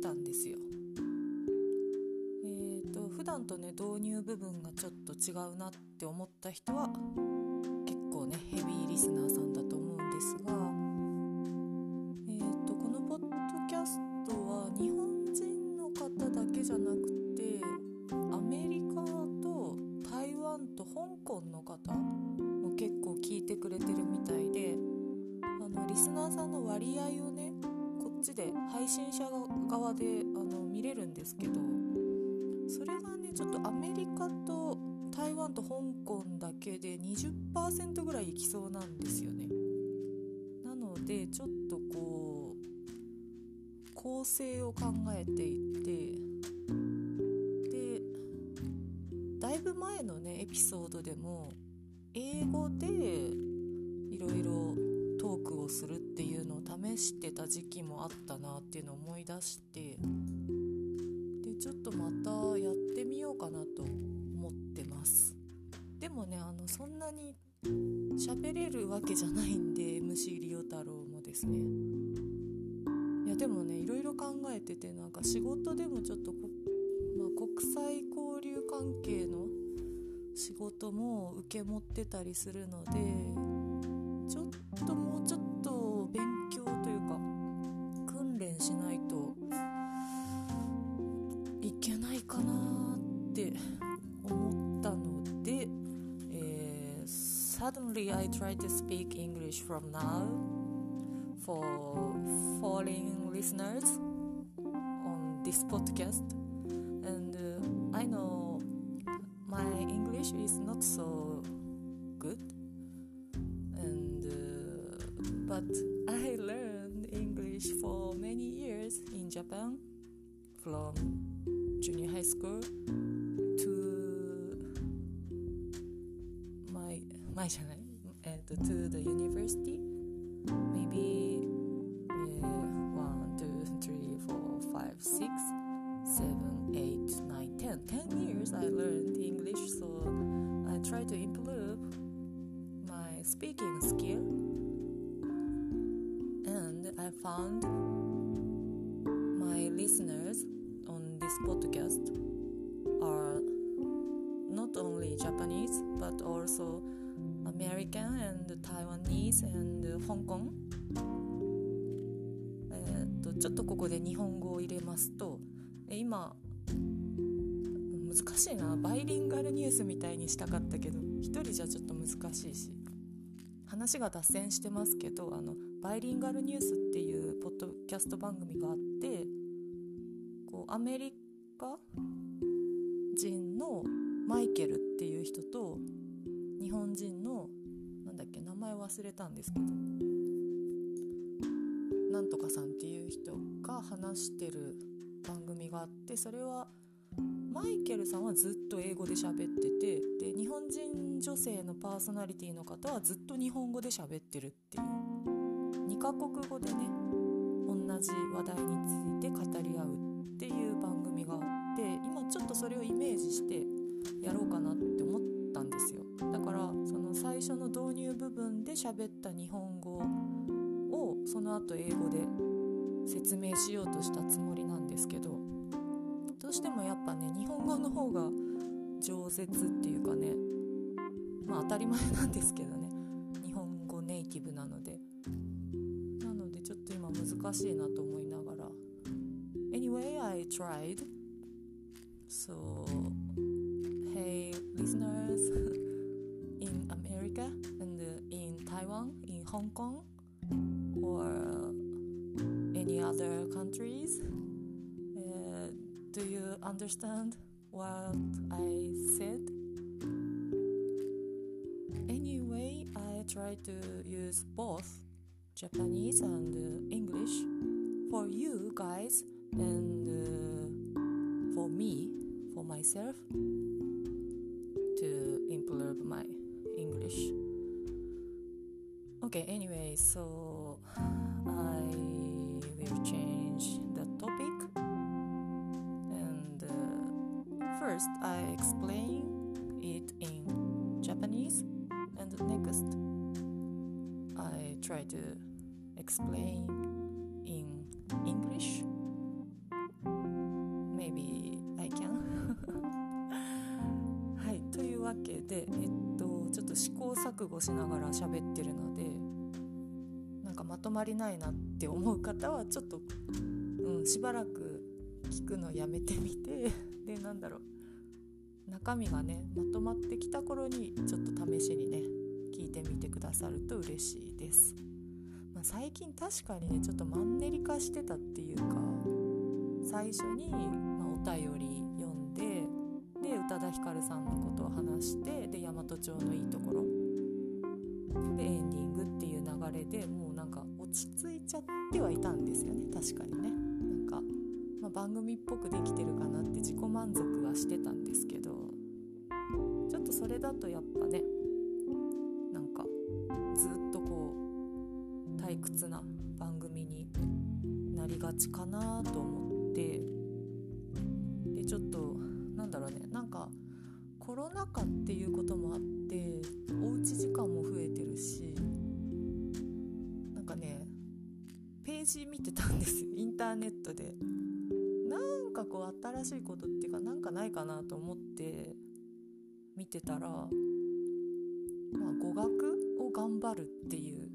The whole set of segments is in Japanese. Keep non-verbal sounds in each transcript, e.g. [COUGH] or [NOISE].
たんですよ。えーと、普段とね導入部分がちょっと違うなって思った人は結構ねヘビーリスナーさんだと思うんですが、であの見れるんですけどそれがねちょっとアメリカと台湾と香港だけで20%ぐらいいきそうなんですよね。なのでちょっとこう構成を考えていてでだいぶ前のねエピソードでも英語でいろいろトークをするしてた時期もあったなっていうのを思い出してでちょっとまたやってみようかなと思ってます。でもねあのそんなに喋れるわけじゃないんで MC リオ太郎もですね。いやでもねいろいろ考えててなんか仕事でもちょっとまあ、国際交流関係の仕事も受け持ってたりするのでちょっともうちょっと Suddenly I try to speak English from now for foreign listeners on this podcast. And uh, I know my English is not so good. And but I learned English for many years in Japan from junior high school to my my uh, to the university. Maybe uh, one two three four five six seven eight nine ten. Ten years I learned English so I try to improve my speaking skill. And I found my listeners on this podcast are not only Japanese but also American and Taiwanese and Hong Kong? えっとちょっとここで日本語を入れますと今難しいな。バイリンガルニュースみたいにしたかったけど一人じゃちょっと難しいし話が脱線してますけどあのバイリンガルニュースっていうポッドキャスト番組があってこうアメリカ人のマイケルっていう人と日本人のっけ？名前忘れたんですけど。なんとかさんっていう人が話してる番組があってそれはマイケルさんはずっと英語で喋っててで日本人女性のパーソナリティの方はずっと日本語で喋ってるっていう。2カ国語でね同じ話題について語り合う。喋った日本語をその後英語で説明しようとしたつもりなんですけどどうしてもやっぱね日本語の方が饒舌っていうかねまあ当たり前なんですけどね日本語ネイティブなので。なのでちょっと今難しいなと思いながら。Anyway, I tried Hong Kong or any other countries uh, do you understand what I said? Anyway, I try to use both Japanese and uh, English for you guys and uh, for me, for myself, to improve my English. Okay, anyway, so I will change the topic. And uh, first, I explain it in Japanese, and next, I try to explain in English? Maybe I can は[LAUGHS] いというわけでえっとちょっと試行 錯誤しながら喋ってるのでなんかまとまりないなって思う方はちょっと、うん、しばらく聞くのやめてみて [LAUGHS] でなんだろう中身がねまとまってきた頃にちょっと試しにね聞いてみてくださると嬉しいです、まあ、最近確かにねちょっとマンネリ化してたっていうか最初に、まあ、お便り読んでで宇多田ヒカルさんのことを話してで大和町のいいところでエンディングっていう流れでもうなんか落ち着いちゃってはいたんですよね。確かにね。なんか、まあ、番組っぽくできてるかなって自己満足はしてたんですけどちょっとそれだとやっぱねなんかずっとこう退屈な番組になりがちかなと思ってでちょっとなんだろうね。なんかコロナ禍っていうジ見てたんです [LAUGHS] インターネットで。なんかこう新しいことっていうかなんかないかなと思って見てたら、まあ、語学を頑張るっていう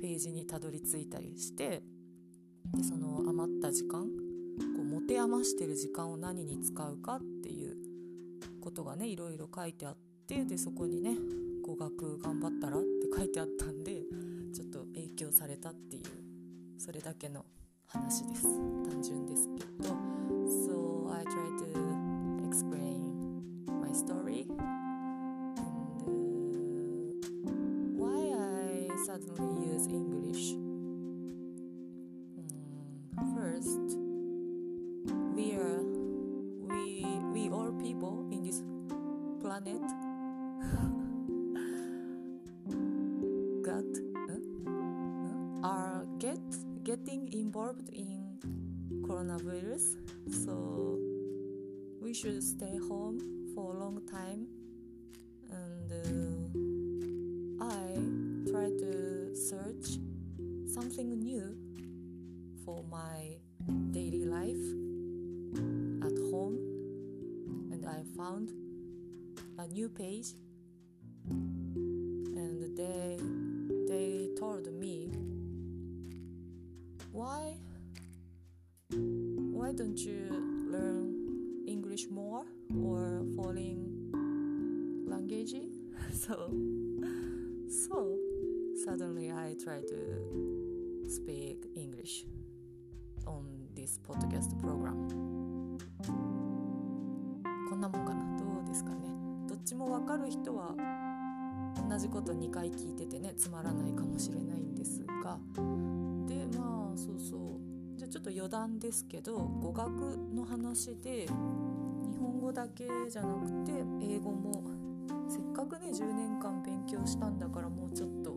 ページにたどり着いたりしてでその余った時間こう持て余してる時間を何に使うかっていうことがねいろいろ書いてあってでそこにね語学頑張ったらって書いてあったんでちょっと影響されたっていうそれだけの話です単純ですけど So I try to explain my story and、uh, why I suddenly should stay home for a long time. And uh, i try to search something new for my daily life at home. And i found a new page. And they they told me why why don't you so so suddenly i try to speak english on this podcast program. こんなもんかな？どうですかね？どっちもわかる人は同じこと2回聞いててねつまらないかもしれないんですが。でまあそうそう。じゃあちょっと余談ですけど語学の話で日本語だけじゃなくて英語もね10年間勉強したんだからもうちょっと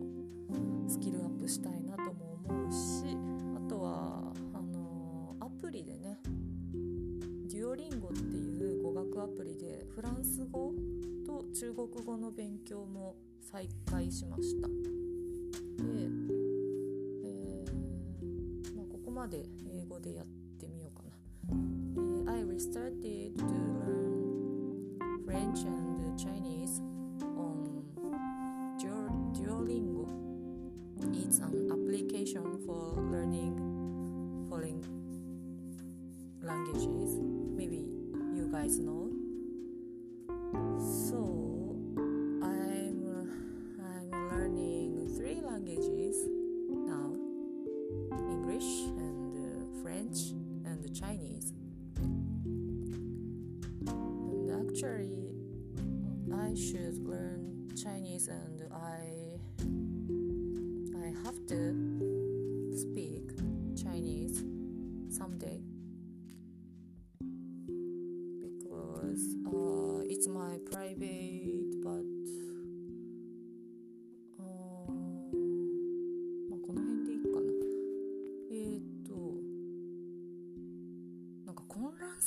スキルアップしたいなとも思うしあとはあのアプリでねデュオリンゴっていう語学アプリでフランス語と中国語の勉強も再開しました。で、えーまあ、ここまで英語でやってみようかな、I restarted to learn French and Chinese Duolingo. It's an application for learning foreign languages. Maybe you guys know. So I'm I'm learning three languages now. English and uh, French and Chinese. And actually I should learn Chinese and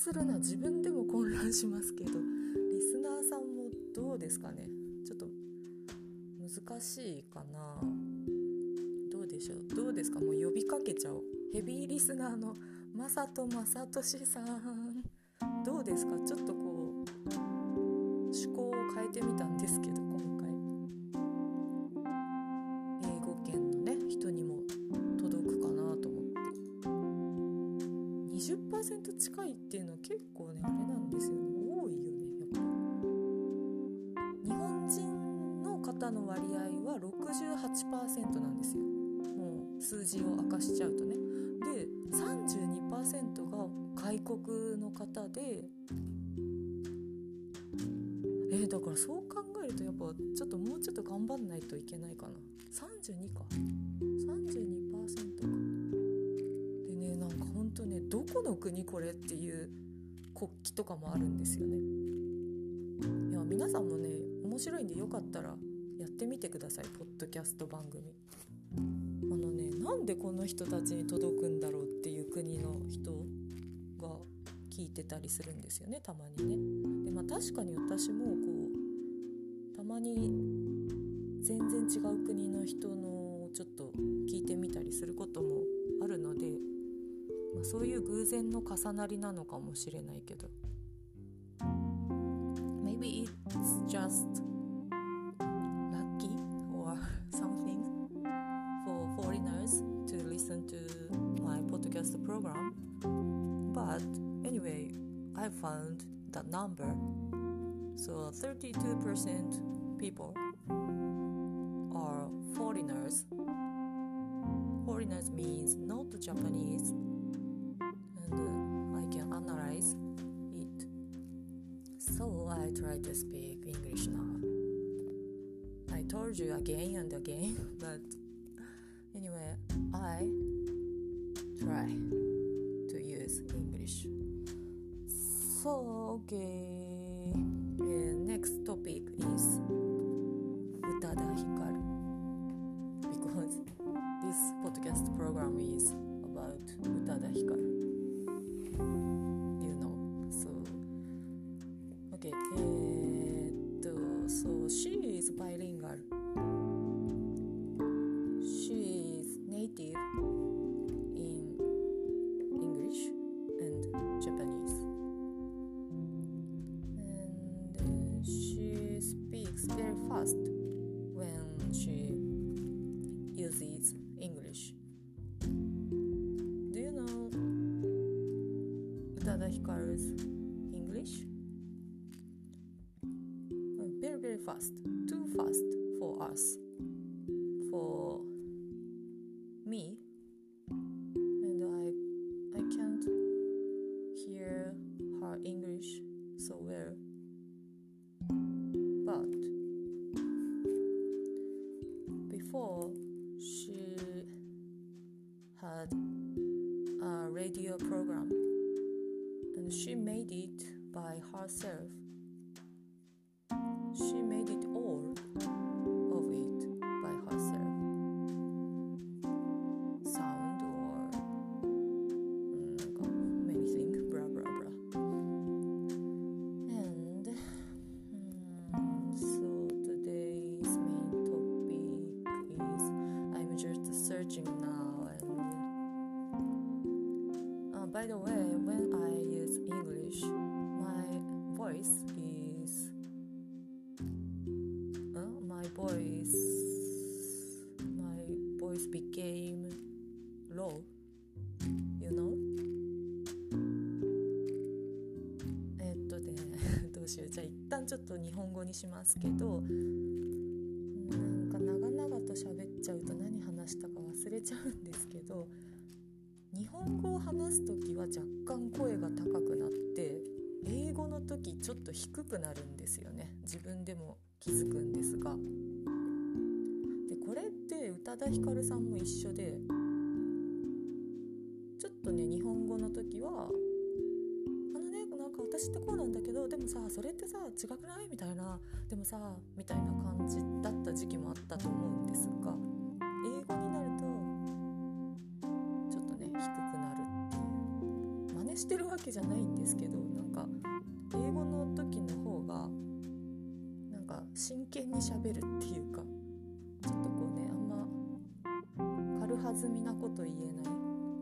するな自分でも混乱しますけどリスナーさんもどうですかね？ちょっと難しいかな。どうでしょう？どうですか？もう呼びかけちゃおう。ヘビーリスナーのまさとまさとしさん。どうですか？ちょっとこう趣向を変えてみたんですけど今けないかな。32か。32%か。でねなんかほんとねどこの国これっていう国旗とかもあるんですよね。いや皆さんもね面白いんでよかったらやってみてください。ポッドキャスト番組。あのねなんでこの人たちに届くんだろうっていう国の人が聞いてたりするんですよねたまにね。でまあ確かに私もこうたまに全然違う国の人のちょっと聞いてみたりすることもあるので、まあ、そういう偶然の重なりなのかもしれないけど Maybe it's just lucky or something for foreigners to listen to my podcast program but anyway I found that number so 32% people foreigners means not Japanese and uh, I can analyze it. So I try to speak English now. I told you again and again [LAUGHS] but very fast と日本語にしますけどなんか長々と喋っちゃうと何話したか忘れちゃうんですけど日本語を話す時は若干声が高くなって英語の時ちょっと低くなるんですよね。自分でも気づくんですが。でこれって宇多田ヒカルさんも一緒でもさそれってさ違くない？みたいなでもさみたいな感じだった時期もあったと思うんですが英語になるとちょっとね低くなるっていう真似してるわけじゃないんですけどなんか英語の時の方がなんか真剣にしゃべるっていうかちょっとこうねあんま軽弾みなこと言えない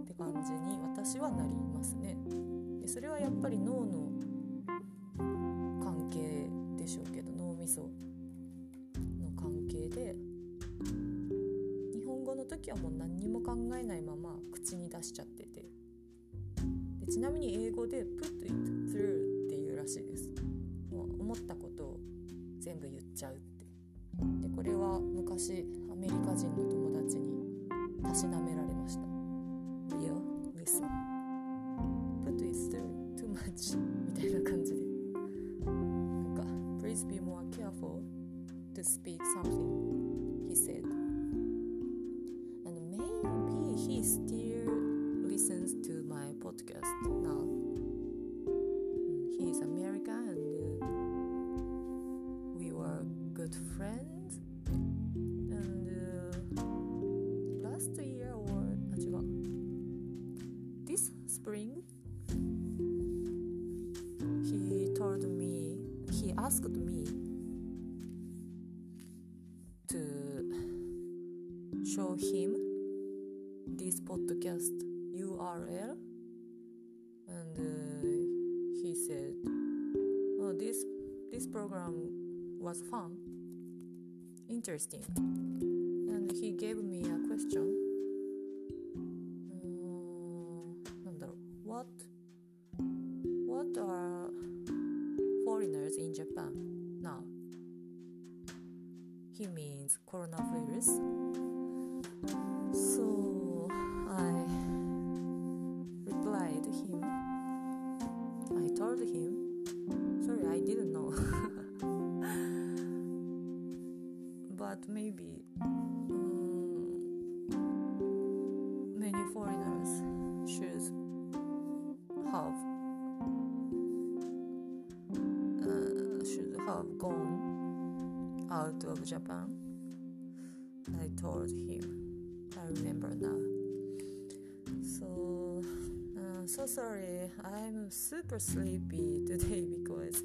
って感じに私はなりますね。でそれはやっぱり脳の時はもう何にも考えないまま口に出しちゃっててでちなみに英語で「put it through」っていうらしいです。もう思ったことを全部言っちゃうってでこれは昔アメリカ人の友達にたしなめられ him this podcast URL, and uh, he said, "Oh, this this program was fun, interesting," and he gave me a question. Uh, what what are foreigners in Japan now? He means coronavirus so I replied to him I told him sorry I didn't know [LAUGHS] but maybe um, many foreigners should have uh, should have gone out of Japan. I told him. Remember now. So, uh, so sorry. I'm super sleepy today [LAUGHS] because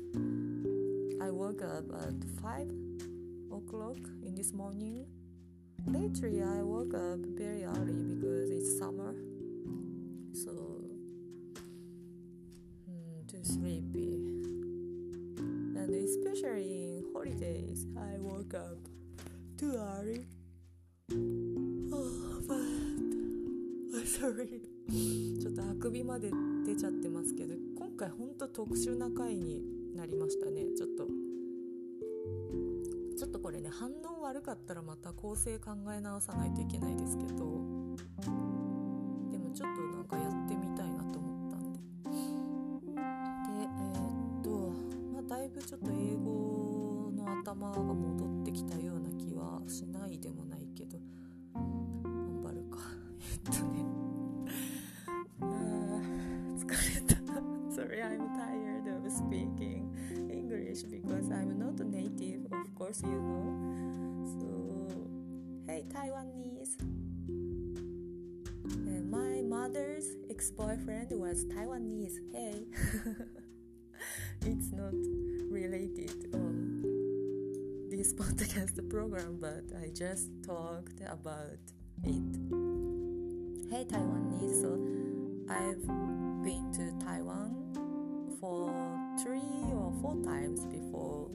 I woke up at five o'clock in this morning. Lately, I woke up very early because it's summer, so mm, too sleepy. And especially in holidays, I woke up too early. っとあくびまで出ちゃってますけど今回ほんと特殊な回になりましたね。ちょっとちょっとこれね反応悪かったらまた構成考え直さないといけないですけどでもちょっとなんかやってみたいなと思ったんで。でえーっとまあだいぶちょっと英語の頭が戻ってきたよ course you know so hey Taiwanese. Uh, my mother's ex-boyfriend was Taiwanese. Hey. [LAUGHS] It's not related on this [LAUGHS] podcast program but I just talked about it. Hey Taiwanese. So I've been to Taiwan for three or four times before.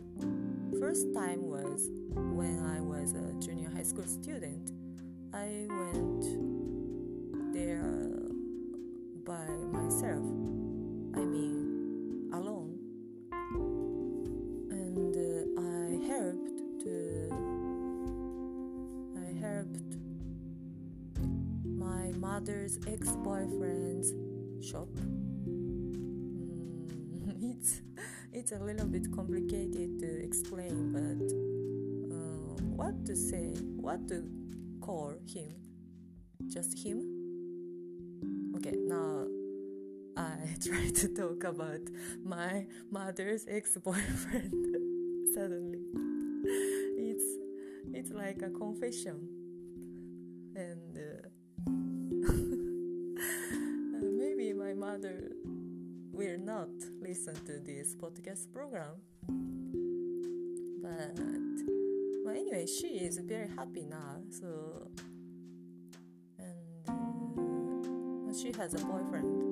First time was when I was a junior high school student. I went there by myself. I mean, alone. And uh, I helped to. I helped my mother's ex-boyfriend's shop. It's a little bit complicated to explain, but uh, what to say, what to call him? Just him? Okay, now I [LAUGHS] try to talk about my mother's ex-boyfriend. [LAUGHS] Suddenly, it's it's like a confession, and. Uh, [LAUGHS] maybe my mother not listen to this podcast program. But well, anyway, she is very happy now. So, and uh, she has a boyfriend.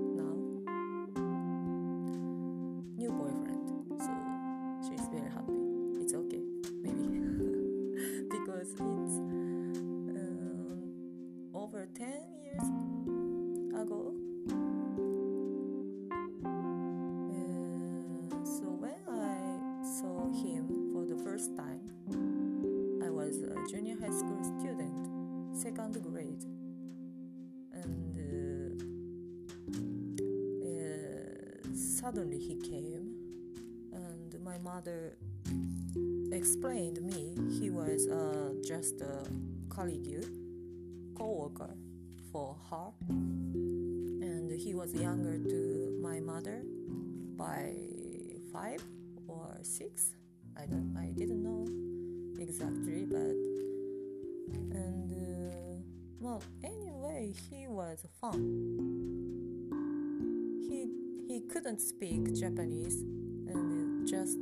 Second grade, and uh, uh, suddenly he came, and my mother explained me he was uh, just a colleague, co-worker for her, and he was younger to my mother by five or six. I don't. I didn't know exactly, but and uh, well, anyway, he was fun. He he couldn't speak Japanese, and just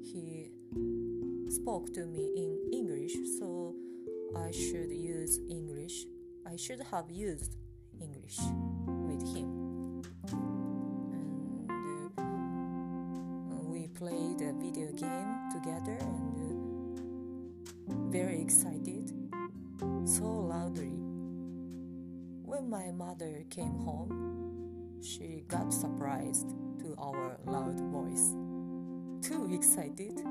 he spoke to me in English, so I should use English. I should have used English with him. My mother came home, she got surprised to our loud voice. Too excited,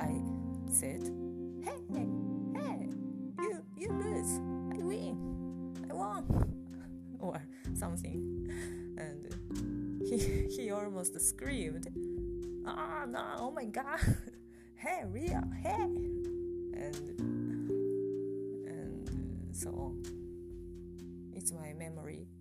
I said, "Hey, hey, you, you lose. I win. I won," [LAUGHS] or something, and he he almost screamed, "Ah, no! Oh my God! [LAUGHS] hey, Ria! Hey!" and and so on. My memory.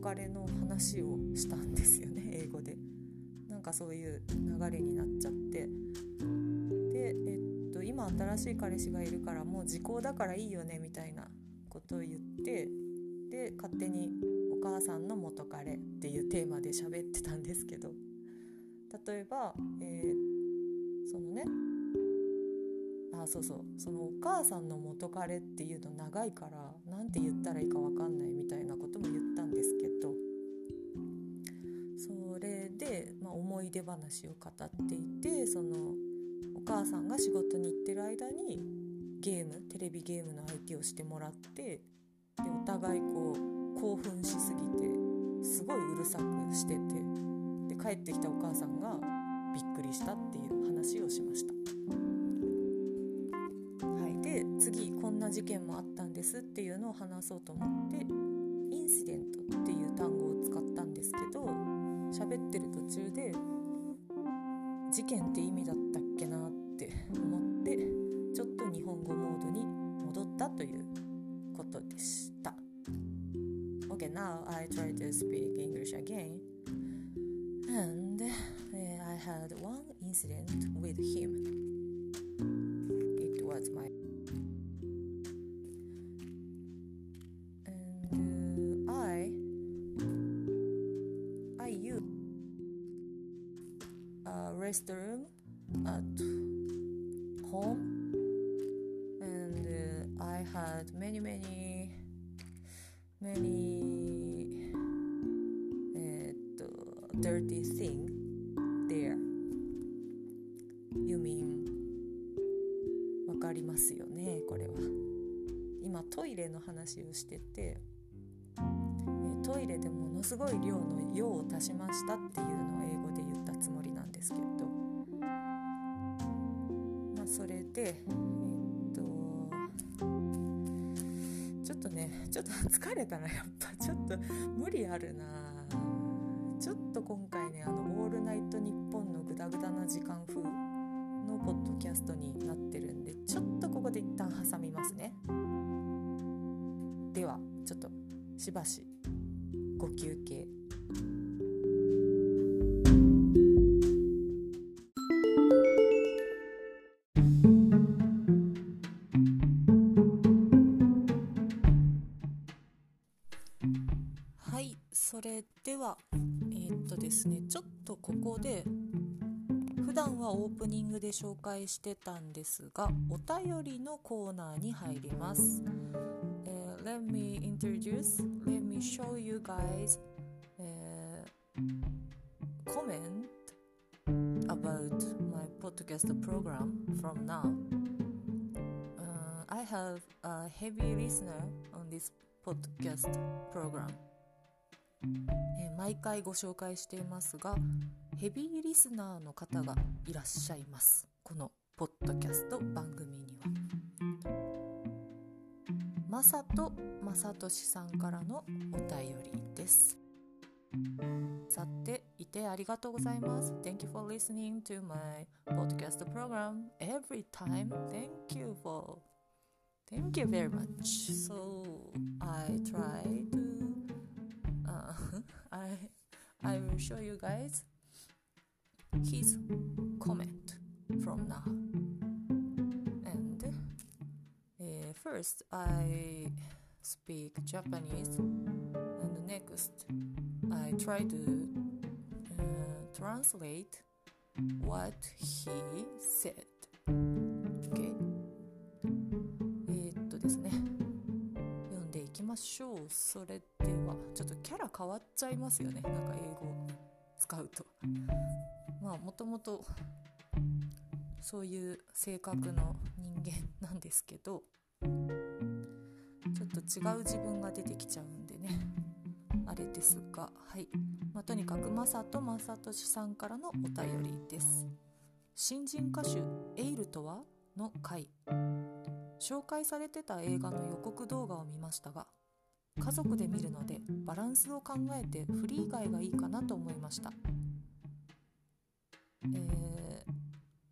の元彼の話をしたんですよね [LAUGHS] 英語で。なんかそういう流れになっちゃって。でえっと今新しい彼氏がいるからもう時効だからいいよねみたいなことを言ってで勝手に「お母さんの元彼」っていうテーマで喋ってたんですけど。例えば、えーそのねあそうそうそのお母さんの元彼っていうの長いからなんて言ったらいいか分かんないい出話を語っていてそのお母さんが仕事に行ってる間にゲームテレビゲームの相手をしてもらってでお互いこう興奮しすぎてすごいうるさくしててで帰ってきたお母さんがびっくりしたっていう話をしました。はい、で次こんな事件もあったんですっていうのを話そうと思ってインシデントっていう単語を使ったんですけど喋ってる途中で事件って意味だったっけなって思ってちょっと日本語モードに戻ったということでした。Okay, now I try to speak English again. And uh, I had one incident with him. Dirty thing there. You mean わかりますよねこれは。今トイレの話をしてて、トイレでものすごい量の用を足しましたっていうのを英語で言ったつもりなんですけど。まあそれでえっとちょっとねちょっと疲れたなやっぱ。ちょっと無理あるな。ょっと今回ねあの「オールナイトニッポン」のグダグダな時間風のポッドキャストになってるんでちょっとここで一旦挟みますね。ではちょっとしばしご休憩で紹介してたんですがお便りのコーナーに入ります、uh, Let me introduce let me show you guys、uh, comment about my podcast program from now uh, I have a heavy listener on this podcast program 毎回ご紹介していますがヘビーリスナーの方がいらっしゃいますこのポッドキャスト番組にはまさとまさとしさんからのお便りですさていてありがとうございます Thank you for listening to my podcast program every time Thank you for Thank you very much So I try to uh, I I will show you guys his comment from now. And uh, first, I speak Japanese, and next, I try to uh, translate what he said. Okay? えー、っとですね。読んでいきましょう。それでは、ちょっとキャラ変わっちゃいますよね。なんか英語使うと。 まあもともとそういう性格の人間なんですけどちょっと違う自分が出てきちゃうんでねあれですがはい、まあ、とにかくまさとまさとしさんからのお便りです。新人歌手エイルとはの回。紹介されてた映画の予告動画を見ましたが家族で見るのでバランスを考えてフリー以外がいいかなと思いました。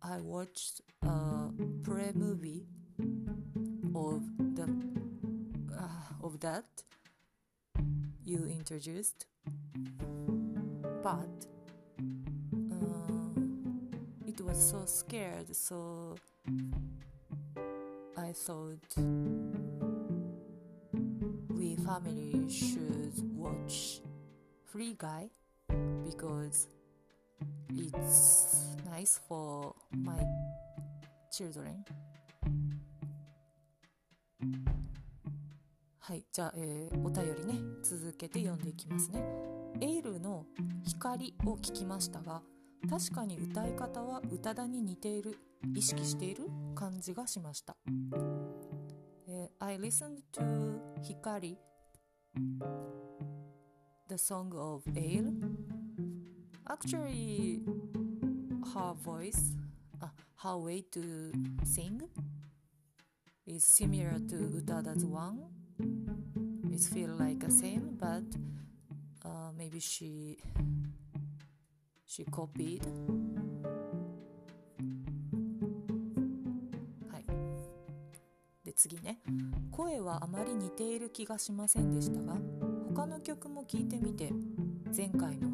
I watched a pre-movie of the uh, of that you introduced, but uh, it was so scared, so I thought we family should watch Free Guy because it's nice for my children. はいじゃあ、えー、お便りね続けて読んでいきますね。エイルの光を聞きましたが確かに歌い方は宇多田に似ている意識している感じがしました、えー、I listened to 光 the song of Ale actually her voice uh, her way to sing is similar to Utada's one it feel like the same but uh, maybe she she copied で次ね声はあまり似ている気がしませんでしたが他の曲も聴いてみて前回の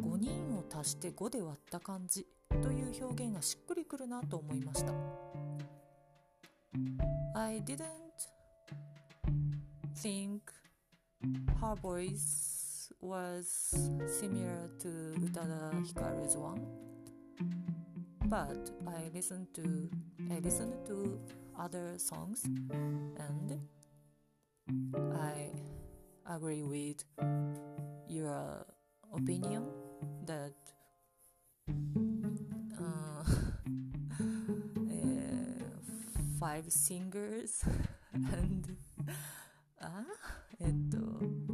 5人を足して5で割った感じという表現がしっくりくるなと思いました I didn't think her voice was similar to Utada Hikaru's one but I listened to I listened to other songs and I agree with your opinion that uh, [LAUGHS] five singers [LAUGHS] and [LAUGHS] あえっと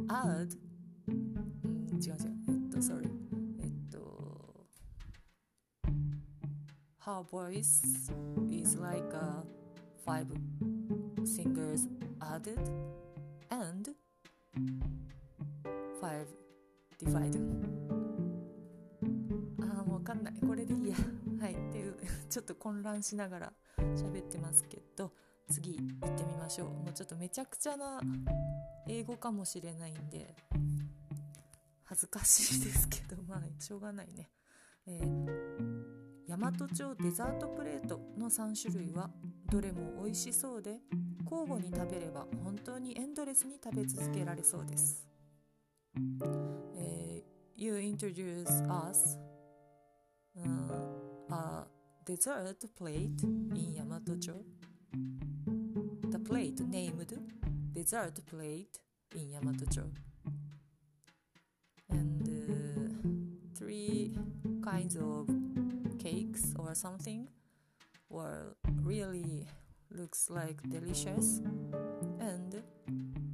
add うん違う違うえっと sorry えっと her voice is like a five singers added and five divided と混乱しながら喋ってますけど次行ってみましょう。もうちょっとめちゃくちゃな英語かもしれないんで恥ずかしいですけど [LAUGHS] まあしょうがないね、えー、大和町デザートプレートの3種類はどれも美味しそうで交互に食べれば本当にエンドレスに食べ続けられそうです、えー、You introduce us、dessert plate in Yamato-cho. The plate named dessert plate in Yamato-cho. And uh, three kinds of cakes or something were really looks like delicious and um,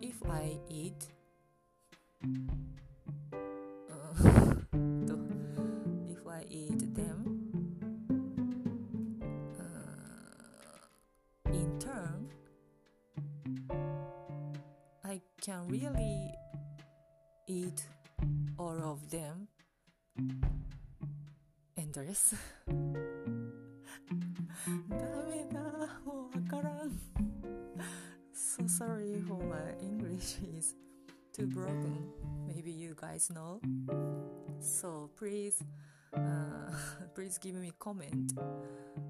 if I eat can really eat all of them endless ダメだもうわからん [LAUGHS] So sorry for my English is too broken maybe you guys know so please uh, [LAUGHS] please give me comment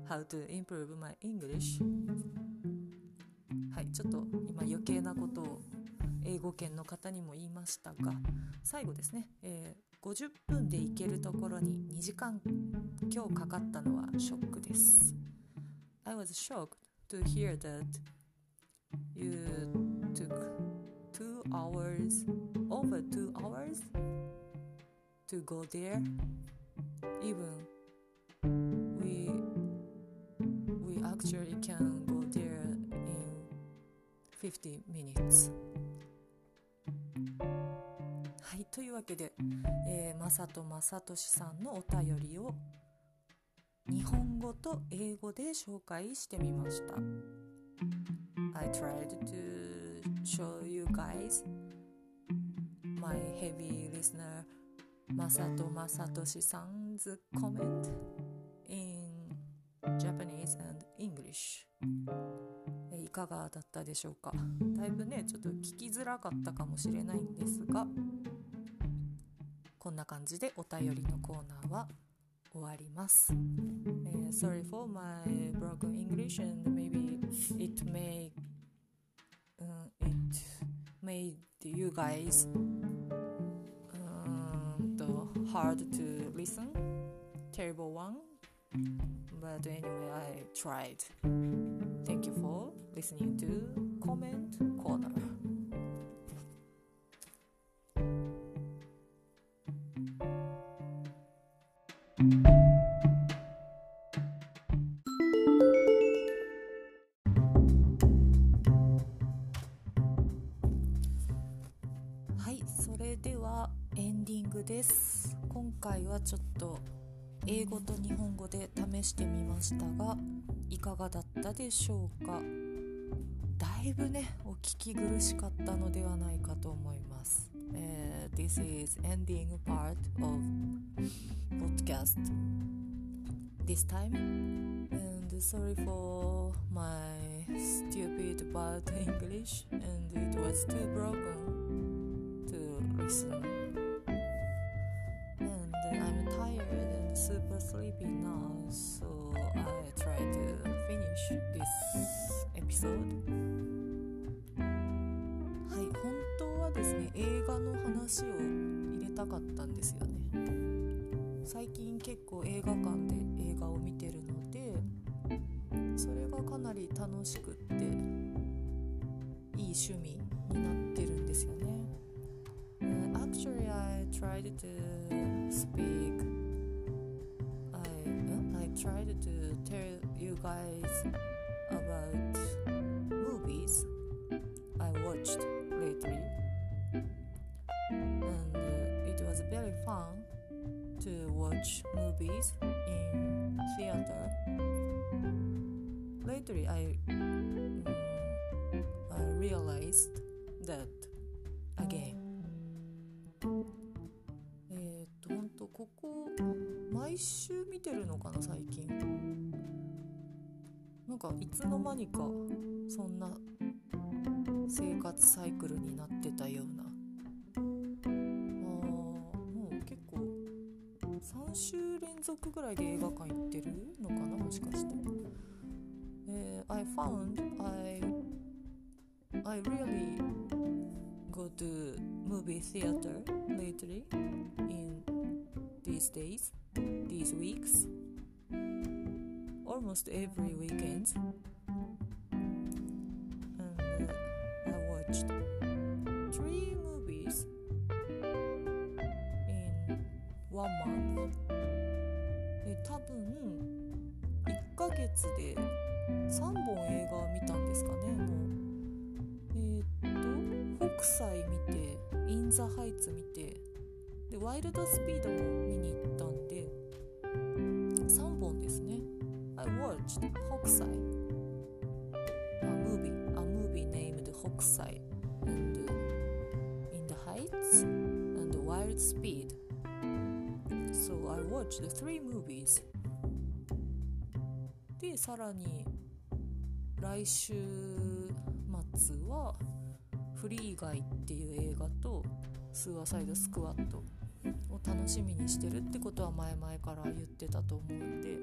how to improve my English はいちょっと今余計なことを 英語圏の方にも言いましたが最後ですね、えー、50分で行けるところに2時間今日かかったのはショックです I was shocked to hear that you took two hours over two hours to go there even we we actually can go there in 50 minutes というわけで、えー、まさとまさとしさんのお便りを日本語と英語で紹介してみました。I tried to show you guys my heavy listener まさとまさとしさん 's comment in Japanese and English. いかがだったでしょうか？だいぶねちょっと聞きづらかったかもしれないんですがこんな感じでお便りのコーナーは終わります。Uh, sorry for my broken English and maybe it may uh, it made you guys um, hard to listen. Terrible one. But anyway, I tried. Thank you for listening to Comment Corner. と日本語で試してみましたがいかがだったでしょうかだいぶねお聞き苦しかったのではないかと思います、uh, This is ending part of podcast this time and sorry for my stupid bad English and it was too broken to listen be now so I try to finish this episode はい本当はですね映画の話を入れたかったんですよね最近結構映画館で映画を見てるのでそれがかなり楽しくっていい趣味になってるんですよね。Uh, actually, I tried to speak. I, uh, I tried to tell you guys about movies I watched lately, and uh, it was very fun. to watch movies in theater. Lately, I, um, I realized that again. えっと、ほんと、ここ、 毎週見てるのかな、最近。なんかいつの間にかそんな生活サイクルになってたようなあもう結構3週連続ぐらいで映画館行ってるのかなもしかして。えー、I found I I really go to movie theater lately in these days, these weeks, almost every weekend. And uh, I watched 北斎 and In the Heights and Wild Speed. So I watched three movies. でさらに来週末はフリーガイっていう映画とスーアサイドスクワットを楽しみにしてるってことは前々から言ってたと思うんで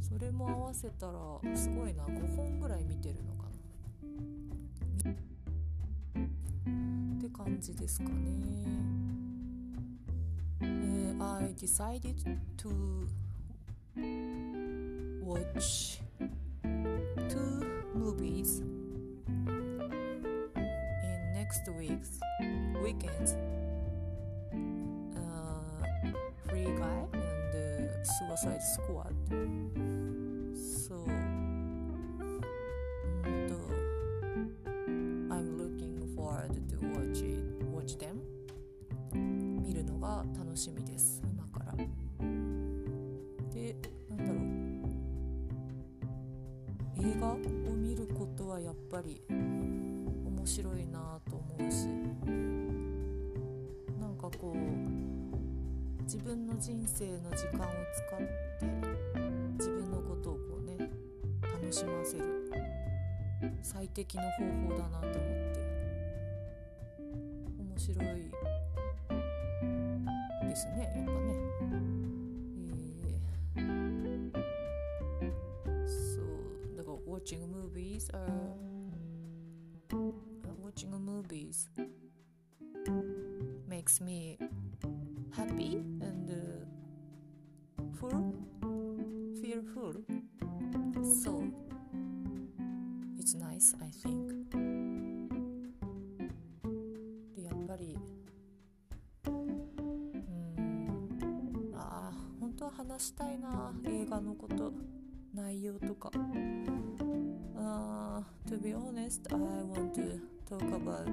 それも合わせたらすごいな5本ぐらい見てるのか 感じですかね。えー、I decided to watch two movies next week's weekend uh, Free Guy and uh, Suicide Squad. ぱり面白いなと思うしなんかこう自分の人生の時間を使って自分のことをこうね楽しませる最適の方法だなと思って。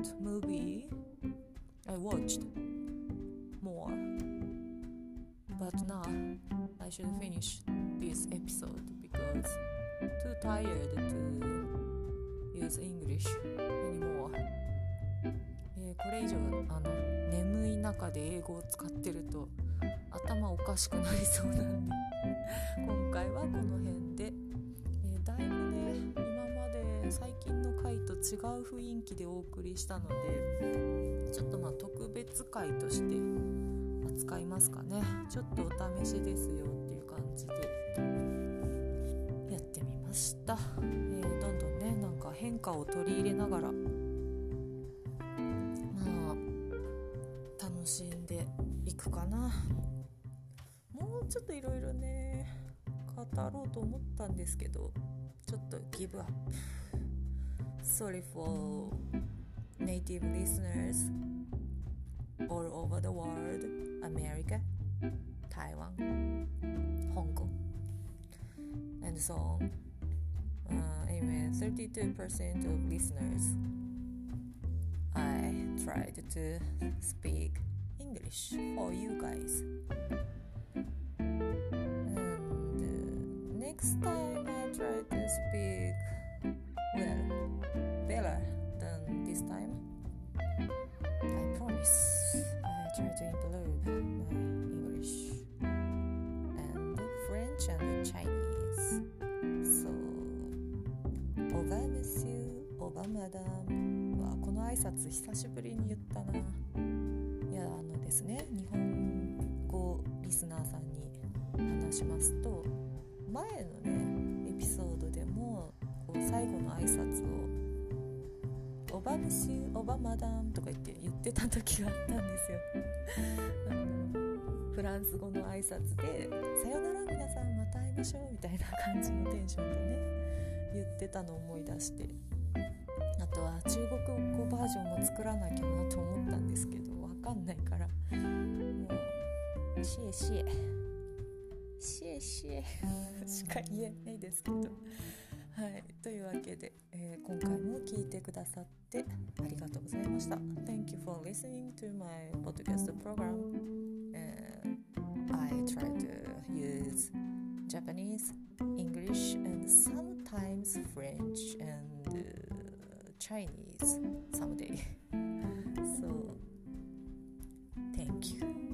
About movie I watched more. But now I should finish this episode because too tired to use English anymore. えー、これ以上あの眠い中で英語を使ってると頭おかしくなりそうなんで今回はこの辺で、えー、だいぶ最近の回と違う雰囲気でお送りしたのでちょっとまあ特別回として扱いますかね。ちょっとお試しですよっていう感じで。やってみました、えー、どんどんねなんか変化を取り入れながらまあ楽しんでいくかな。もうちょっといろいろね語ろうと思ったんですけどちょっとギブアップ sorry for native listeners all over the world America, Taiwan, Hong Kong, and so on. Uh, anyway, 32% of listeners. I tried to speak English for you guys. Next time I try to speak well, better than this time. I promise I try to improve my English and French and Chinese. So バムスユオバマダンはこの挨拶久しぶりに言ったないやあのですね日本語リスナーさんに話しますと前のねエピソードでもこう最後の挨拶を「オバムシュオバマダン」とか言って言ってた時があったんですよ。[LAUGHS] フランス語の挨拶で「さよなら皆さんまた会いましょう」みたいな感じのテンションでね言ってたのを思い出して。あとは中国語バージョンも作らなきゃなと思ったんですけど分かんないからもう「シエシエ」シエシエしか言えないですけどはいというわけで、えー、今回も聞いてくださってありがとうございました Thank you for listening to my podcast program and I try to use Japanese, English and sometimes French and uh, Chinese someday so thank you